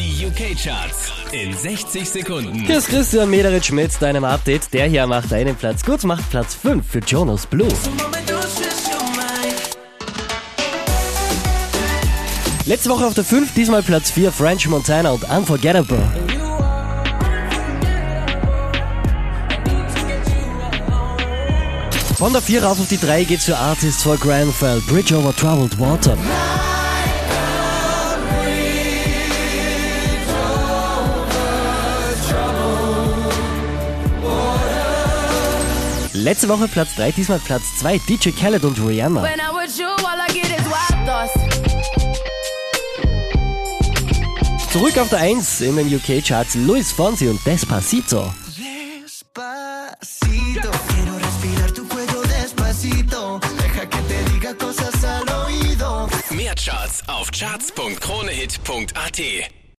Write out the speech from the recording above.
Die UK-Charts in 60 Sekunden. Hier ist Christian Mederitsch mit deinem Update. Der hier macht einen Platz gut, macht Platz 5 für Jonas Blue. Letzte Woche auf der 5, diesmal Platz 4, French Montana und Unforgettable. Von der 4 rauf auf die 3 geht's für Artists for Grenfell, Bridge over Troubled Water. Letzte Woche Platz 3, diesmal Platz 2, DJ Khaled und Rihanna. Zurück auf der 1 in den UK-Charts, Luis Fonsi und Despacito. Despacito, quiero respirar tu cuello despacito. Deja que te diga cosas al oído. Mehr Charts auf charts.kronehit.at.